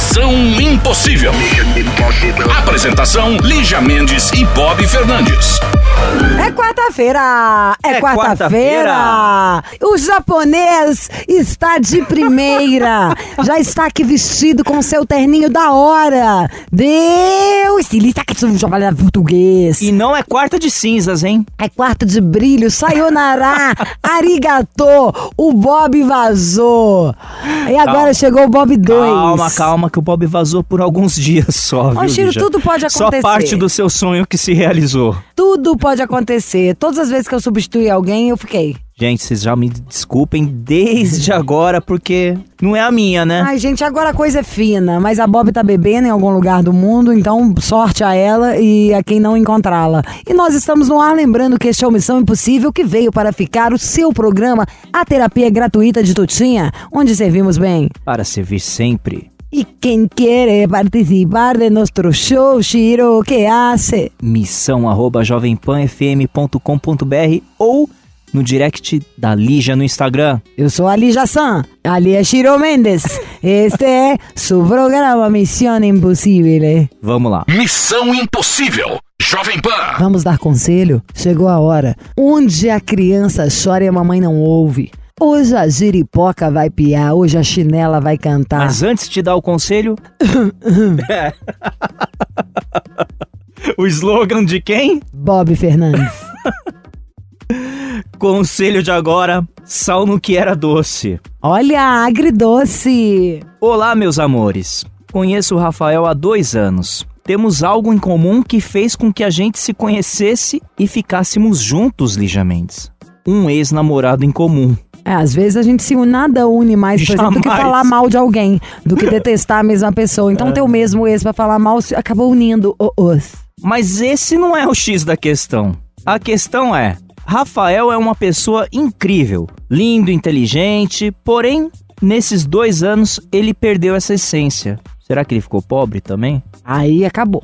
Missão Impossível. Apresentação: Lígia Mendes e Bob Fernandes. É quarta-feira! É, É quarta-feira! O japonês está de primeira! Já está aqui vestido com seu terninho da hora! Deus! Estilista que trabalha português! E não é quarta de cinzas, hein? É quarto de brilho, sayonara, arigato, o Bob vazou. E agora Calma. chegou o Bob 2. Calma, calma, que o Bob vazou por alguns dias só, viu, Ô, Chiro, Lígia? tudo pode Só acontecer. parte do seu sonho que se realizou. Tudo pode acontecer. Todas as vezes que eu substituí alguém, eu fiquei. Gente, vocês já me desculpem desde agora, porque não é a minha, né? Ai, gente, agora a coisa é fina, mas a Bob tá bebendo em algum lugar do mundo, então sorte a ela e a quem não encontrá-la. E nós estamos no ar lembrando que este é o Missão Impossível que veio para ficar o seu programa, a terapia gratuita de Tutinha, onde servimos bem. Para servir sempre. E quem quer participar de nosso show, Shiro, que hace? Missão arroba jovempanfm.com.br ou no direct da Lígia no Instagram. Eu sou a Lígia San, ali é Shiro Mendes. Este é seu programa Missão Impossível. Vamos lá. Missão Impossível. Jovem Pan. Vamos dar conselho? Chegou a hora. Onde a criança chora e a mamãe não ouve. Hoje a giripoca vai piar, hoje a chinela vai cantar. Mas antes de dar o conselho. o slogan de quem? Bob Fernandes. Conselho de agora: sal no que era doce. Olha, agridoce. Olá, meus amores. Conheço o Rafael há dois anos. Temos algo em comum que fez com que a gente se conhecesse e ficássemos juntos, Lígia Mendes. Um ex-namorado em comum. É, às vezes a gente se nada une mais, por exemplo, do que falar mal de alguém, do que detestar a mesma pessoa. Então ter o mesmo ex pra falar mal se- acabou unindo o- os. Mas esse não é o X da questão. A questão é: Rafael é uma pessoa incrível, lindo, inteligente, porém, nesses dois anos ele perdeu essa essência. Será que ele ficou pobre também? Aí acabou.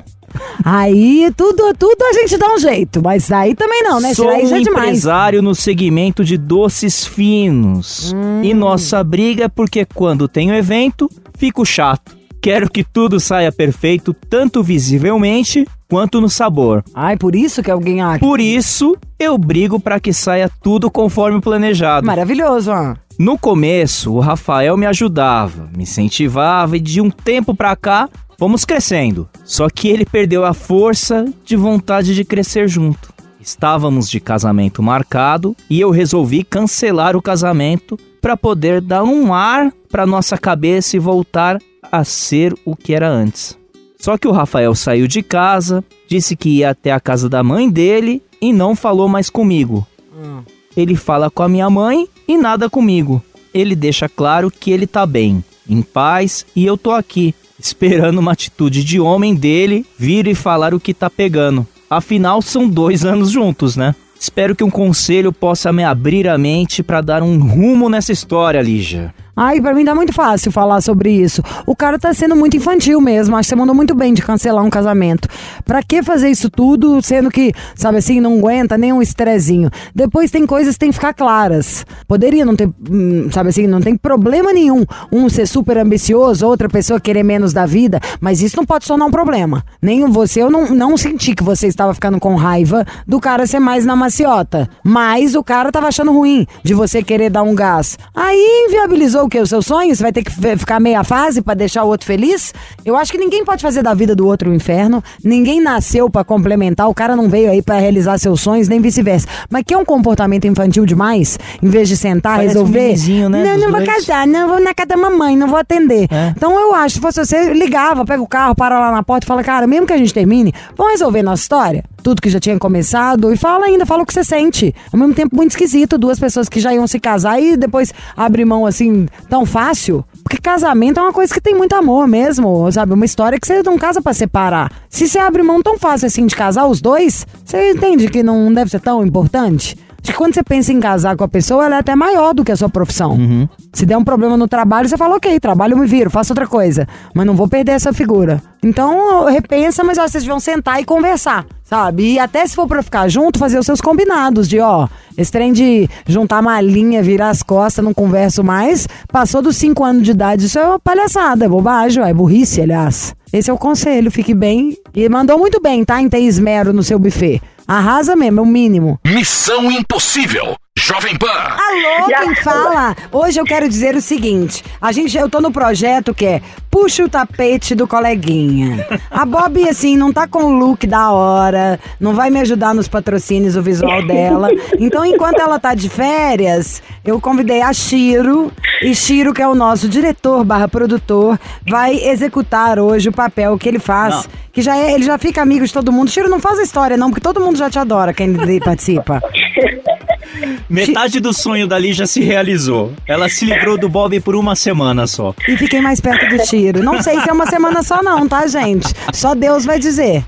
Aí tudo, tudo a gente dá um jeito, mas aí também não, né? Sou Aí um é demais. empresário no segmento de doces finos. Hum. E nossa briga é porque quando tenho evento, fico chato. Quero que tudo saia perfeito, tanto visivelmente quanto no sabor. Ai, por isso que alguém ah, Por isso, eu brigo para que saia tudo conforme planejado. Maravilhoso, ó. No começo, o Rafael me ajudava, me incentivava e de um tempo pra cá, fomos crescendo. Só que ele perdeu a força de vontade de crescer junto. Estávamos de casamento marcado e eu resolvi cancelar o casamento para poder dar um ar para nossa cabeça e voltar a ser o que era antes. Só que o Rafael saiu de casa, disse que ia até a casa da mãe dele e não falou mais comigo. Ele fala com a minha mãe e nada comigo. Ele deixa claro que ele tá bem, em paz e eu tô aqui, esperando uma atitude de homem dele vir e falar o que tá pegando. Afinal, são dois anos juntos, né? Espero que um conselho possa me abrir a mente pra dar um rumo nessa história, Lígia. Ai, pra mim dá muito fácil falar sobre isso. O cara tá sendo muito infantil mesmo. Acho que você mandou muito bem de cancelar um casamento. Pra que fazer isso tudo, sendo que, sabe assim, não aguenta nem um estrezinho? Depois tem coisas que tem que ficar claras. Poderia não ter, hum, sabe assim, não tem problema nenhum um ser super ambicioso, outra pessoa querer menos da vida, mas isso não pode se tornar um problema. Nem você, eu não, não senti que você estava ficando com raiva do cara ser mais na maciota. Mas o cara tava achando ruim de você querer dar um gás. Aí inviabilizou o quê? Os seus sonhos? Você vai ter que ficar meia fase pra deixar o outro feliz? Eu acho que ninguém pode fazer da vida do outro um inferno. Ninguém nasceu pra complementar. O cara não veio aí pra realizar seus sonhos, nem vice-versa. Mas que é um comportamento infantil demais? Em vez de sentar, Parece um resolver. mimizinho, né, Não, não vou casar, não vou na casa da mamãe, não vou atender. É. Então eu acho, se fosse você, ligava, pega o carro, para lá na porta e fala, cara, mesmo que a gente termine, vamos resolver nossa história? Tudo que já tinha começado e fala ainda, fala o que você sente. Ao mesmo tempo, muito esquisito, duas pessoas que já iam se casar e depois abrir mão assim, tão fácil. Porque casamento é uma coisa que tem muito amor mesmo, sabe? Uma história que você não casa pra separar. Se você abre mão tão fácil assim de casar os dois, você entende que não deve ser tão importante? Acho que quando você pensa em casar com a pessoa, ela é até maior do que a sua profissão. Uhum. Se der um problema no trabalho, você fala, ok, trabalho eu me viro, faço outra coisa. Mas não vou perder essa figura. Então, repensa, mas ó, vocês vão sentar e conversar, sabe? E até se for pra ficar junto, fazer os seus combinados de, ó, esse trem de juntar malinha, virar as costas, não converso mais, passou dos 5 anos de idade, isso é uma palhaçada, é bobagem, é burrice, aliás. Esse é o conselho, fique bem. E mandou muito bem, tá? Em ter esmero no seu buffet. Arrasa mesmo, é o mínimo. Missão Impossível. Jovem Pan. Alô, quem fala? Hoje eu quero dizer o seguinte: a gente, eu tô no projeto que é Puxa o tapete do coleguinha. A Bob, assim, não tá com o look da hora, não vai me ajudar nos patrocínios, o visual dela. Então, enquanto ela tá de férias, eu convidei a Shiro. E Shiro, que é o nosso diretor barra produtor, vai executar hoje o papel que ele faz. Não. Que já é, ele já fica amigo de todo mundo. Shiro, não faz a história, não, porque todo mundo já te adora quem participa. Metade do sonho da Lígia se realizou. Ela se livrou do Bob por uma semana só. E fiquei mais perto do Não sei se é uma semana só, não, tá, gente? Só Deus vai dizer.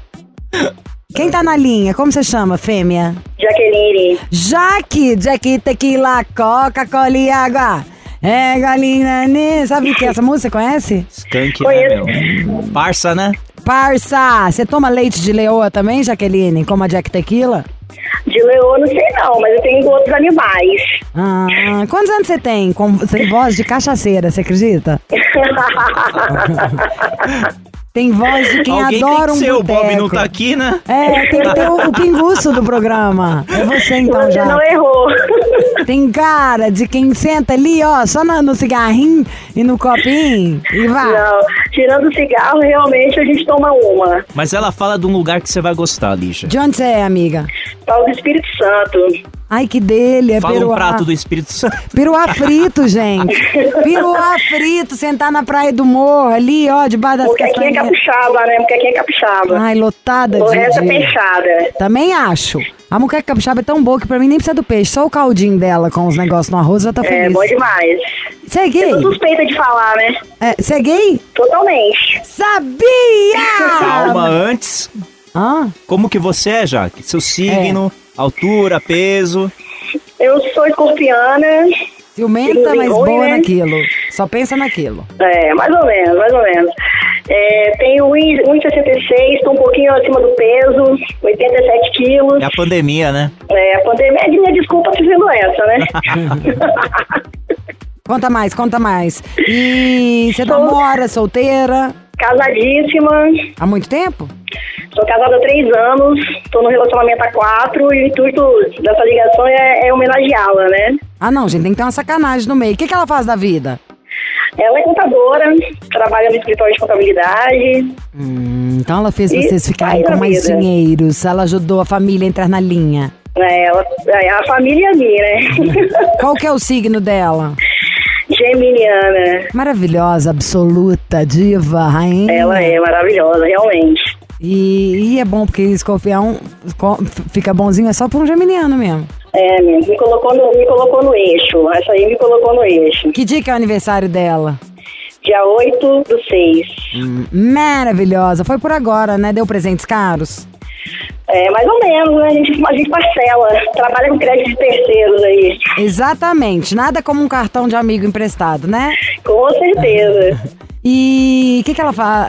Quem tá na linha? Como você chama, fêmea? Jaqueline. Jaque, Jaque, tequila, Coca-Cola e água. É, galinha, né? Sabe o que é essa música? Você conhece? Skunk, né, meu? Parça, né? Parça! Você toma leite de leoa também, Jaqueline? Como a Jack Tequila? De leoa não sei não, mas eu tenho outros animais. Ah, quantos anos você tem? Com, tem voz de cachaceira, você acredita? Tem voz de quem Alguém adora tem que um ser, o Bob não tá aqui, né? É, tem que ter o, o pinguço do programa. É você então Você já. não errou. Tem cara de quem senta ali, ó, só na- no cigarrinho e no copinho e vai. Não, tirando o cigarro, realmente a gente toma uma. Mas ela fala de um lugar que você vai gostar, Lígia. De onde você é, amiga? Do Espírito Santo. Ai, que dele, é Fala um peruá. prato do Espírito Santo. Peruá frito, gente. Peruá frito, sentar na praia do morro ali, ó, debaixo das Moquequinha castanhas. capixaba, né? Moquequinha capixaba. Ai, lotada o de... resto é de- peixada. Também acho. A muqueca capixaba é tão boa que pra mim nem precisa do peixe. Só o caldinho dela com os negócios no arroz já tá É, feliz. bom demais. Você é gay? Eu tô suspeita de falar, né? É, Você é gay? Totalmente. Sabia! Calma, antes. Ah, Como que você é, Jaque? Seu signo, altura, peso. Eu sou escorpiana. ciumenta, mas Ruim, boa né? naquilo. Só pensa naquilo. É, mais ou menos, mais ou menos. É, tenho 1,66, tô um pouquinho acima do peso, 87 quilos. É a pandemia, né? É, a pandemia é de minha desculpa dizendo essa, né? Conta mais, conta mais. E você namora, solteira, Casadíssima, há muito tempo? sou casada há três anos, tô no relacionamento há quatro e o intuito dessa ligação é, é homenageá-la, né? Ah, não, gente, tem que ter uma sacanagem no meio. O que, que ela faz da vida? Ela é contadora, trabalha no escritório de contabilidade. Hum, então ela fez vocês ficarem com mais vida. dinheiros, ela ajudou a família a entrar na linha. É, ela, é a família minha, né? Qual que é o signo dela? Geminiana. Maravilhosa, absoluta, diva, rainha. Ela é maravilhosa, realmente. E, e é bom porque escorpião co- fica bonzinho, é só pra um geminiano mesmo. É, me colocou, no, me colocou no eixo. Essa aí me colocou no eixo. Que dia que é o aniversário dela? Dia 8 do 6. Maravilhosa. Foi por agora, né? Deu presentes caros? É, mais ou menos, né? A gente, a gente parcela. Trabalha com crédito de terceiros aí. Exatamente. Nada como um cartão de amigo emprestado, né? Com certeza. E o que, que ela fala?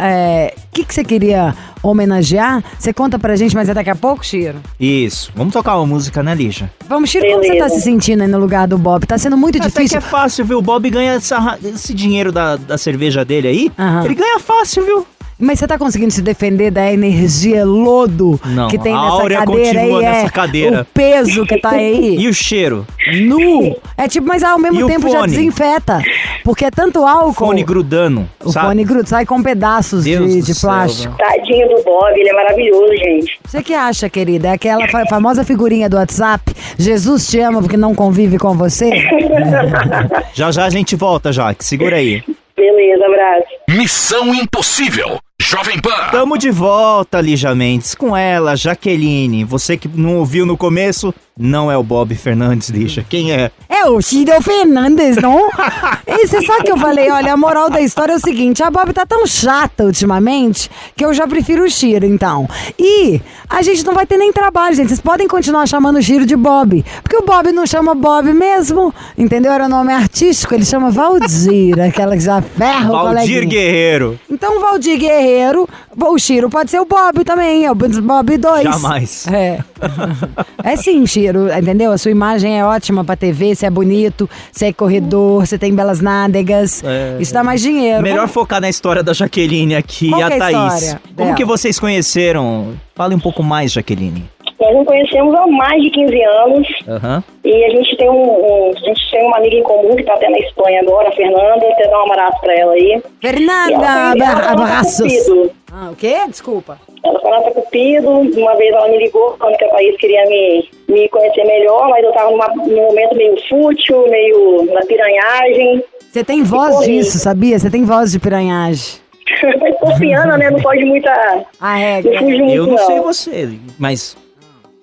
O que, que você queria homenagear? Você conta pra gente, mas é daqui a pouco, Chiro? Isso. Vamos tocar uma música, né, Lígia? Vamos, Chiro, como você tá Beleza. se sentindo aí no lugar do Bob? Tá sendo muito Até que difícil. é fácil, viu? O Bob ganha essa- esse dinheiro da, da cerveja dele aí. Aham. Ele ganha fácil, viu? Mas você tá conseguindo se defender da energia lodo Não, que tem a nessa áurea cadeira continua aí? nessa é cadeira. O peso que tá aí. E o cheiro? nu. É tipo, mas ao mesmo E o tempo já fone? desinfeta. Porque é tanto álcool. Fone grudando, O sabe? fone gruda, sai com pedaços Deus de, do de céu, plástico. Tadinho do Bob, ele é maravilhoso, gente. Você que acha, querida? É aquela fa- famosa figurinha do WhatsApp. Jesus te ama porque não convive com você? Já já a gente volta, Jaque. Segura aí. Beleza, abraço. Missão Impossível. Jovem Pan. Tamo de volta, Lígia Mendes, com ela, Jaqueline. Você que não ouviu no começo, Não é o Bob Fernandes, lixa. Quem é? É o Ciro Fernandes, não? E você sabe que eu falei, olha, a moral da história é o seguinte, a Bob tá tão chata ultimamente que eu já prefiro o Chiro, então. E a gente não vai ter nem trabalho, gente. Vocês podem continuar chamando o Chiro de Bob. Porque o Bob não chama Bob mesmo, entendeu? Era o nome artístico, ele chama Valdir, aquela que já ferra o Valdir. Guerreiro. Então o Valdir Guerreiro, o Chiro pode ser o Bob também, é o Bob 2. Jamais. É. É sim, Chiro, entendeu? A sua imagem é ótima pra TV, você é bonito, você é corredor, você tem belas nádegas. É. Isso dá mais dinheiro. Melhor Vamos- focar na história da Jaqueline aqui Qual e a é a Thaís. história Como dela? que vocês conheceram? Fale um pouco mais, Jaqueline. Nós nos conhecemos há mais de 15 anos Aham. e a gente tem um, um- a gente tem uma amiga em comum que tá até na Espanha agora, a Fernanda, quero dar um abraço pra ela aí. Fernanda, ela abraços. Ah, o quê? Desculpa. Ela foi na Cupido, uma vez ela me ligou falando que a Thaís queria me, me conhecer melhor, mas eu tava numa, num momento meio fútil, meio na piranhagem. Você tem voz disso, sabia? Você tem voz de piranhagem. Escorpiana, né? Não pode muita. A Não regra. fuge muito, Eu não sei você, mas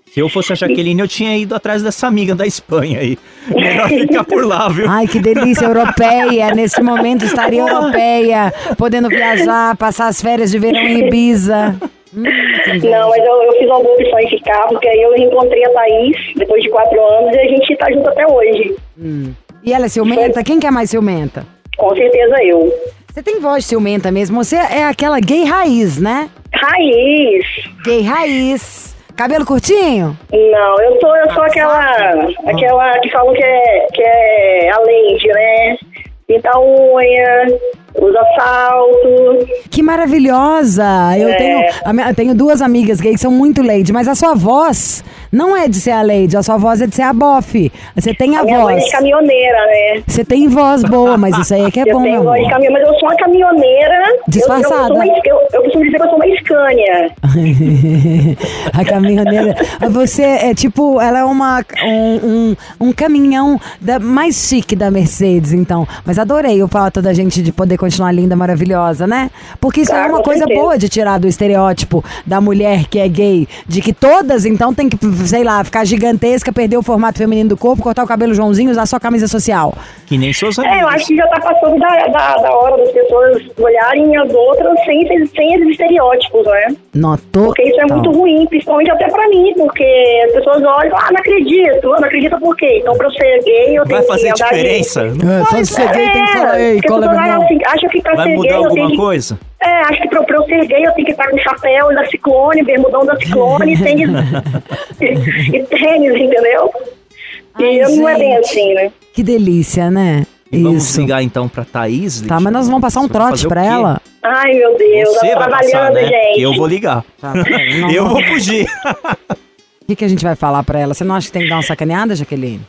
se eu fosse a Jaqueline, eu tinha ido atrás dessa amiga da Espanha aí. Melhor ficar por lá, viu? Ai, que delícia europeia. Nesse momento estaria europeia, podendo viajar, passar as férias de verão em Ibiza. Hum. Não, mas eu, eu fiz uma boa opção em ficar, porque aí eu reencontrei a Thaís depois de quatro anos e a gente tá junto até hoje. E ela é ciumenta? Quem que é mais ciumenta? Com certeza eu. Você tem voz ciumenta mesmo. Você é aquela gay raiz, né? Raiz. Gay raiz. Cabelo curtinho? Não, eu sou, eu sou aquela. aquela que falam que é, que é a Lady, né? Pinta a unha, usa salto. Que maravilhosa! Eu É. tenho, eu tenho duas amigas gays que são muito lady, mas a sua voz não é de ser a lady, a sua voz é de ser a bofe. Você tem a, A minha mãe é voz. caminhoneira, né? Você tem voz boa, mas isso aí é que é eu bom, tenho meu voz de mas eu sou uma caminhoneira. Eu- Eu, Disfarçada. sou uma, eu, eu costumo dizer que eu sou uma Scania. a caminhoneira. Você é tipo, ela é uma, um, um, um caminhão da, mais chique da Mercedes, então. Mas adorei o fato da gente de poder continuar linda, maravilhosa, né? Porque isso Ah, é uma coisa certeza. boa de tirar do estereótipo da mulher que é gay, de que todas, então, tem que, sei lá, ficar gigantesca, perder o formato feminino do corpo, cortar o cabelo Joãozinho, usar só camisa social. Que nem seus É, eu acho que já tá passando da, da, da hora das pessoas olharem as outras sem, esses- sem esses estereótipos, né? Notou? Porque isso é muito ruim, principalmente até pra mim, porque as pessoas olham, ah, não acredito, ah, não acredito por quê? Então pra eu ser gay eu tenho Vai fazer que andar de- diferença? É, só de ser gay tem que falar, ei, cola as pessoas meu irmão. Acham que pra Vai ser mudar gay eu tenho alguma que... coisa? É, acho que pra, pra eu ser gay eu tenho que estar com chapéu da Ciclone, bermudão da Ciclone, e tênis, e tênis, entendeu? Ai, e eu não é bem assim, né? Que delícia, né? E vamos Isso. ligar então pra Thaís? Tá, mas nós vamos passar um trote pra ela. Ai, meu Deus, Você vai trabalhando, passar, né? gente. Eu vou ligar. Tá, não Eu vou- vou fugir. O que, que a gente vai falar pra ela? Você não acha que tem que dar uma sacaneada, Jaqueline?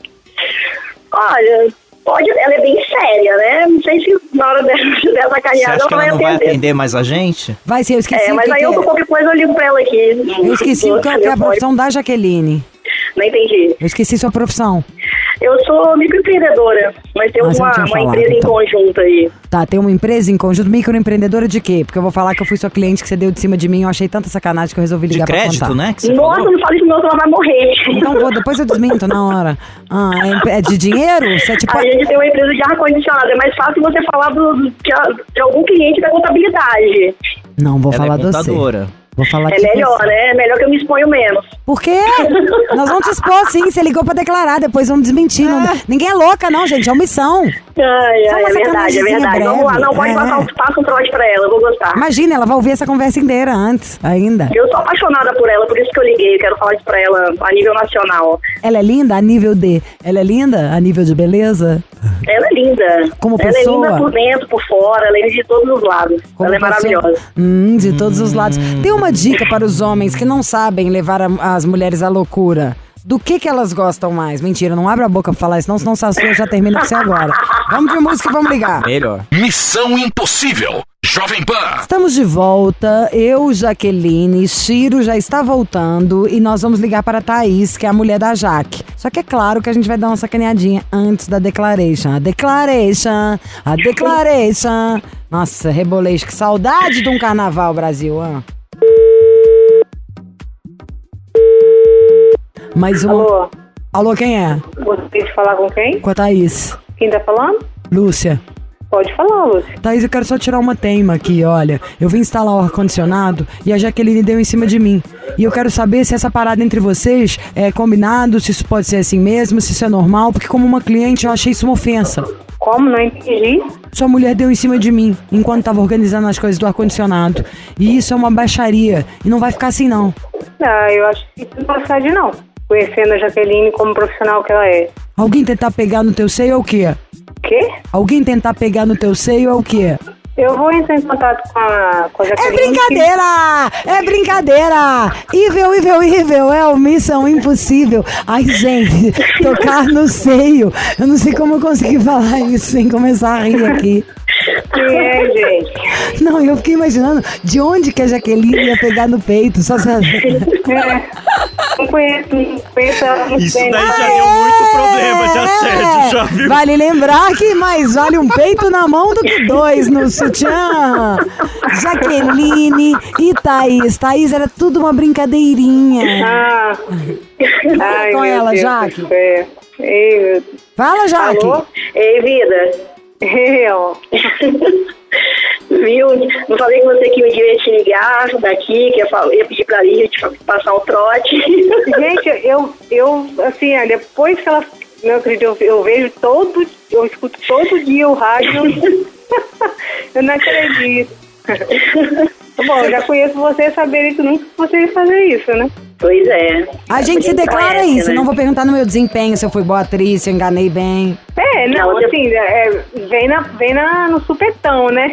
Olha, pode, ela é bem séria, né? Não sei se na hora Você sacanear, acha que ela não vai atender. atender mais a gente? Vai ser, eu esqueci É, o mas que, aí que eu, é. qualquer coisa eu ligo pra ela aqui. Eu esqueci o que, que é a profissão da Jaqueline. Não entendi. Eu esqueci sua profissão. Eu sou microempreendedora, mas tem Ah, uma, uma falado, empresa então. em conjunto aí. Tá, tem uma empresa em conjunto, microempreendedora de quê? Porque eu vou falar que eu fui sua cliente que você deu de cima de mim, eu achei tanta sacanagem que eu resolvi De ligar pra crédito, contar. né? Que você Nossa, falou? não fala isso não, senão ela vai morrer. Então vou, depois eu desminto na hora. Ah, é, é de dinheiro? Você é tipo... A gente tem uma empresa de ar-condicionado. É mais fácil você falar do, do- de, de algum cliente da contabilidade. Não, vou Ela falar é de você. Vou falar É melhor, você. né? É melhor que eu me exponho menos. Por quê? Nós vamos te expor sim, você ligou pra declarar, depois vamos desmentir. Não- ninguém é louca não, gente, é omissão. Ai, ai, é verdade, é verdade. Vamos lá, breve. não pode É. passar um, passa um trote pra ela, eu vou gostar. Imagina, ela vai ouvir essa conversa inteira antes, ainda. Eu sou apaixonada por ela, por isso que eu liguei. Eu quero falar isso pra ela a nível nacional. Ela é linda a nível de... Ela é linda a nível de beleza? Ela é linda. Como ela pessoa? é linda por dentro, por fora, ela é linda de todos os lados. Como ela é pessoa? maravilhosa. Hum, de todos os lados. Tem uma dica para os homens que não sabem levar a- as mulheres à loucura. Do que que elas gostam mais? Mentira, não abra a boca pra falar isso, não, senão a sua já termina com você agora. Vamos de música e vamos ligar. Melhor. Missão Impossível. Jovem Pan. Estamos de volta, eu, Jaqueline, Ciro já está voltando e nós vamos ligar para a Thaís, que é a mulher da Jaque. Só que é claro que a gente vai dar uma sacaneadinha antes da declaration. A declaration, a declaration. Nossa, reboleixo, que saudade de um carnaval, Brasil. ah. Mais uma. Alô? Alô, quem é? Gostaria de falar com quem? Com a Thaís. Quem tá falando? Lúcia. Pode falar, Lúcia. Thaís, eu quero só tirar uma teima aqui, olha. Eu vim instalar o ar-condicionado e a Jaqueline deu em cima de mim. E eu quero saber se essa parada entre vocês é combinado, se isso pode ser assim mesmo, se isso é normal, porque como uma cliente eu achei isso uma ofensa. Como? Não entendi. Sua mulher deu em cima de mim enquanto tava organizando as coisas do ar-condicionado. E isso é uma baixaria. E não vai ficar assim, não. Ah, eu acho que isso não procede, não. Conhecendo a Jaqueline como profissional que ela é. Alguém tentar pegar no teu seio é o quê? Quê? Alguém tentar pegar no teu seio é o quê? Eu vou entrar em contato com a, com a É Jaqueline. brincadeira! É brincadeira! Evil, evil, evil! É uma missão impossível! Ai, gente, tocar no seio! Eu não sei como eu consegui falar isso sem começar a rir aqui. Que é, gente. Não, eu fiquei imaginando de onde que a Jaqueline ia pegar no peito. Só se... É. Não conheço, não conheço ela muito Isso bem. daí já deu muito problema de assédio, já viu? Vale lembrar que mais vale um peito na mão do que dois no sutiã. Jaqueline e Thaís. Thaís era tudo uma brincadeirinha. Ah. Ai, com meu ela, Deus Jaque. Ei, meu Fala, Jaque. Alô? Ei, vida. Eu. Viu? Não falei com você que um dia eu ia te ligar daqui, que ia, fal- ia pedir pra Lígia te passar um trote. Gente, eu, eu, assim, ó, depois que ela. Não acredito, eu, eu vejo todo. Eu escuto todo dia o rádio. eu não acredito. Bom, eu já conheço você, saberia que nunca você ia fazer isso, né? pois é. A gente se declara conhece, isso. né? Não vou perguntar no meu desempenho se eu fui boa atriz, se eu enganei bem. É, não, assim, é, vem, na, vem na, no supetão, né?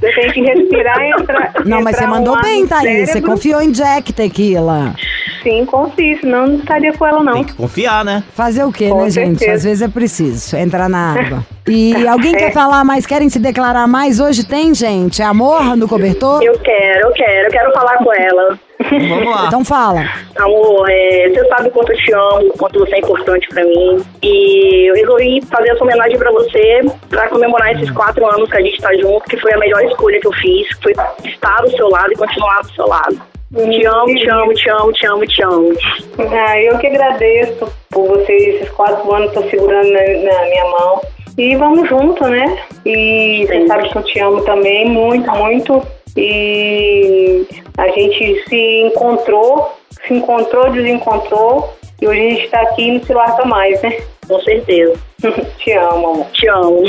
Você tem que respirar e entrar. Não, mas você entrar um mandou ar bem, Thaís. Você confiou em Jack Tequila. Sim, confio, senão não estaria com ela, não. Tem que confiar, né? Fazer o quê, Com né, gente? certeza. Às vezes é preciso entrar na água. E alguém quer É. falar mais? Querem se declarar mais? Hoje tem, gente? É amor no cobertor? Eu quero, eu quero, eu quero falar com ela. Vamos lá. Então fala. Amor, é, você sabe o quanto eu te amo, o quanto você é importante pra mim. E eu resolvi fazer essa homenagem pra você, pra comemorar esses quatro anos que a gente tá junto, que foi a melhor escolha que eu fiz, que foi estar do seu lado e continuar do seu lado. Te amo, te amo, te amo, te amo, te amo. Ah, eu que agradeço por vocês, esses quatro anos, estão segurando na, na minha mão. E vamos junto, né? E você Sim. sabe que eu te amo também, muito, muito. E a gente se encontrou, se encontrou, desencontrou. E hoje a gente tá aqui e não se larga mais, né? Com certeza. te amo, amor. Te amo.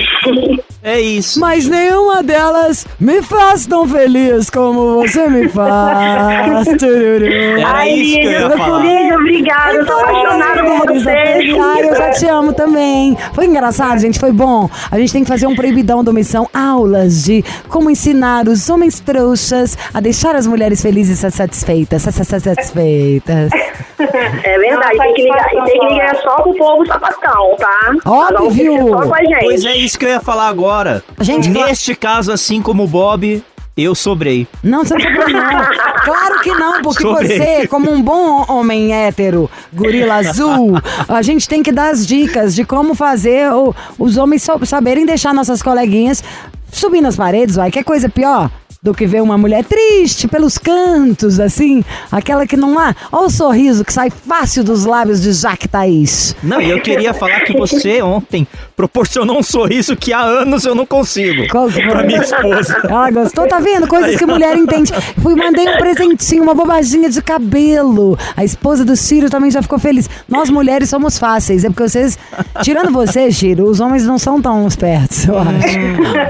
É isso. Mas nenhuma delas me faz tão feliz como você me faz. Era isso que eu ia falar. Lígia, obrigada. Eu tô apaixonada por você. Ai, eu já te amo também. Foi engraçado, gente, foi bom. A gente tem que fazer um proibidão da missão, aulas de como ensinar os homens trouxas a deixar as mulheres felizes e satisfeitas. sa- sa- sa- Satisfeitas. É verdade, tem que ligar. E tem que ligar só pro povo sapatão, tá? Óbvio. Não, Só com a gente. Pois é isso que eu ia falar agora. Gente, Neste caso, assim como o Bob, eu sobrei. Não, você não sobrou, não. Claro que não, porque Sobrei. você, como um bom homem hétero, gorila azul, a gente tem que dar as dicas de como fazer o- os homens so- saberem deixar nossas coleguinhas subir nas paredes, vai. Quer coisa pior? Do que ver uma mulher triste pelos cantos, assim, aquela que não há. Olha o sorriso que sai fácil dos lábios de Jaque Thaís. Não, e eu queria falar que você ontem proporcionou um sorriso que há anos eu não consigo. Qual que Pra minha esposa. Ela gostou, tá vendo? Coisas que mulher entende. Fui, mandei um presentinho, uma bobaginha de cabelo. A esposa do Ciro também já ficou feliz. Nós mulheres somos fáceis. É porque vocês, tirando você, Ciro, os homens não são tão espertos, eu acho.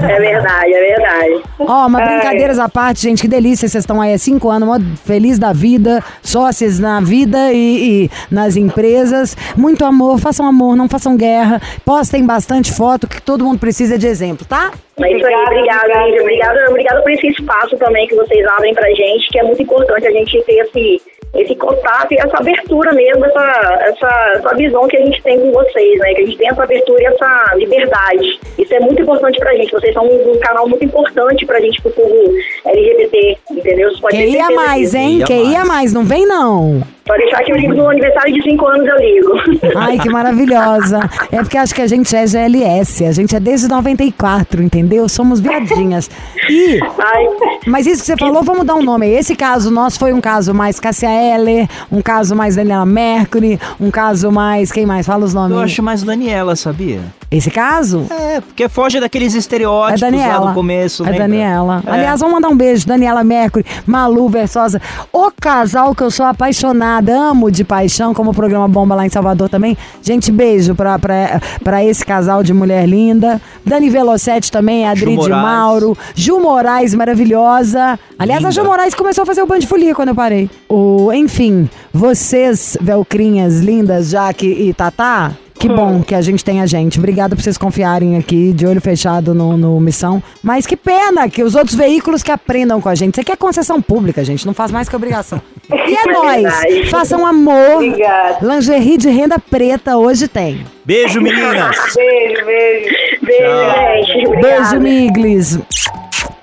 É verdade, é verdade. Ó, mas brincadeiras à parte, gente, que delícia. Vocês estão aí há cinco anos, feliz da vida, sócios na vida e, e nas empresas. Muito amor, façam amor, não façam guerra. Postem bastante foto, que todo mundo precisa de exemplo, tá? É isso aí, Obrigada, obrigada, obrigada. Lígia. Obrigada, obrigada por esse espaço também que vocês abrem pra gente, que é muito importante a gente ter esse, esse contato e essa abertura mesmo, essa, essa, essa visão que a gente tem com vocês, né? Que a gente tem essa abertura e essa liberdade. Isso é muito importante pra gente. Vocês são um, um canal muito importante pra gente, pro povo LGBT, entendeu? Você pode Queria mais, disso. hein? Queria Queria mais. mais, não vem não. Pode deixar que eu ligo no aniversário de 5 anos, eu ligo. Ai, que maravilhosa. É porque acho que a gente é GLS, a gente é desde 94, entendeu? Somos viadinhas. E, Ai, mas isso que você falou, vamos dar um nome. Esse caso nosso foi um caso mais Cassia Eller, um caso mais Daniela Mercury, um caso mais. Quem mais? Fala os nomes. Eu acho mais Daniela, sabia? Esse caso? É, porque foge daqueles É estereótipos Daniela. lá do começo, É lembra? Daniela. É. Aliás, vamos mandar um beijo. Daniela Mercury, Malu Versosa. O casal que eu sou apaixonada, amo de paixão, como o programa Bomba lá em Salvador também. Gente, beijo pra, pra, pra esse casal de mulher linda. Dani Velocetti também, Adri de Moraes. Mauro. Ju Moraes, maravilhosa. Aliás, a Linda. Ju Moraes começou a fazer o Band de Folia quando eu parei. O, enfim, vocês, velcrinhas lindas, Jaque e Tatá, que bom que a gente tem a gente. Obrigada por vocês confiarem aqui, de olho fechado no, no Missão. Mas que pena que os outros veículos que aprendam com a gente. Isso aqui é concessão pública, gente. Não faz mais que obrigação. E é nóis. Façam amor. Obrigada. Lingerie de renda preta hoje tem. Beijo, meninas! Beijo, beijo. beijo, gente. Beijo, Miglis.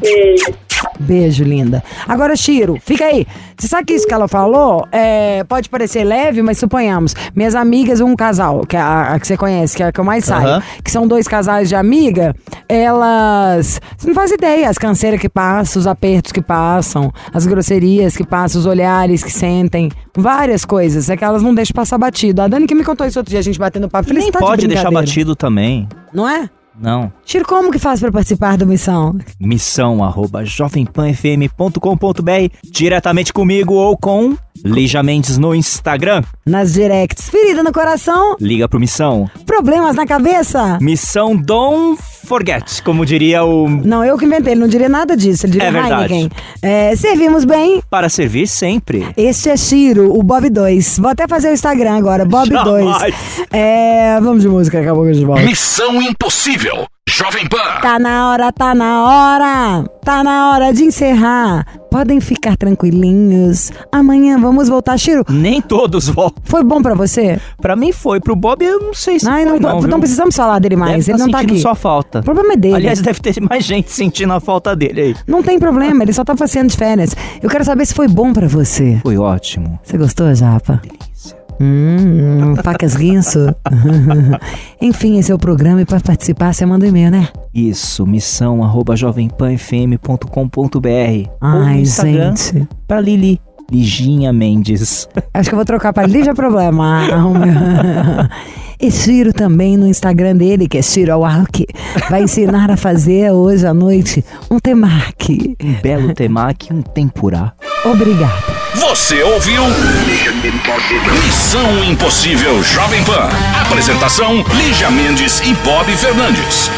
Beijo. Beijo, linda. Agora, Chiro, fica aí. Você sabe que isso que ela falou é, pode parecer leve, mas suponhamos, minhas amigas, um casal, que é a, a que você conhece, que é a que eu mais saio, Aham. que são dois casais de amiga, elas. Você não faz ideia, as canseiras que passam, os apertos que passam, as grosserias que passam, os olhares que sentem, várias coisas. É que elas não deixam passar batido. A Dani que me contou isso outro dia, a gente batendo papo. Falei, Nem "Você tá de pode deixar brincadeira?" batido também. Não é? Não. Chiro, como que faz pra participar do Missão? Missão arroba jovempanfm.com.br diretamente comigo ou com Lígia Mendes no Instagram. Nas directs. Ferida no coração? Liga pro Missão. Problemas na cabeça? Missão Don't Forget, como diria o... Não, eu que inventei, ele não diria nada disso, ele diria É verdade. Heineken. É, servimos bem. Para servir sempre. Este é Chiro, o Bob 2. Vou até fazer o Instagram agora, Bob 2. Jamais. É, vamos de música, daqui a pouco a gente volta. Missão Impossível. Jovem Pan. Tá na hora, tá na hora, tá na hora de encerrar. Podem ficar tranquilinhos. Amanhã vamos voltar, Chiro. Nem todos voltam. Foi bom pra você? Pra mim foi, pro Bob eu não sei se Ai, foi não, não, não, precisamos falar dele mais, Deve ele tá não tá aqui. só falta. O problema é dele. Aliás, deve ter mais gente sentindo a falta dele aí. Não tem problema, ele só tá passeando de férias. Eu quero saber se foi bom pra você. Foi ótimo. Você gostou, Japa? Hum, facas guinso. Enfim, esse é o programa e para participar você manda um e-mail, né? Isso, missão arroba jovempanfm.com.br ou no Ai, Instagram gente. pra Lili. Liginha Mendes. Acho que eu vou trocar para Lígia Problema. E Ciro também no Instagram dele, que é Ciro Awalk, vai ensinar a fazer hoje à noite um temaki. Um belo temaki, um tempurá. Obrigada. Você ouviu? Missão Impossível Jovem Pan. Apresentação: Lígia Mendes e Bob Fernandes.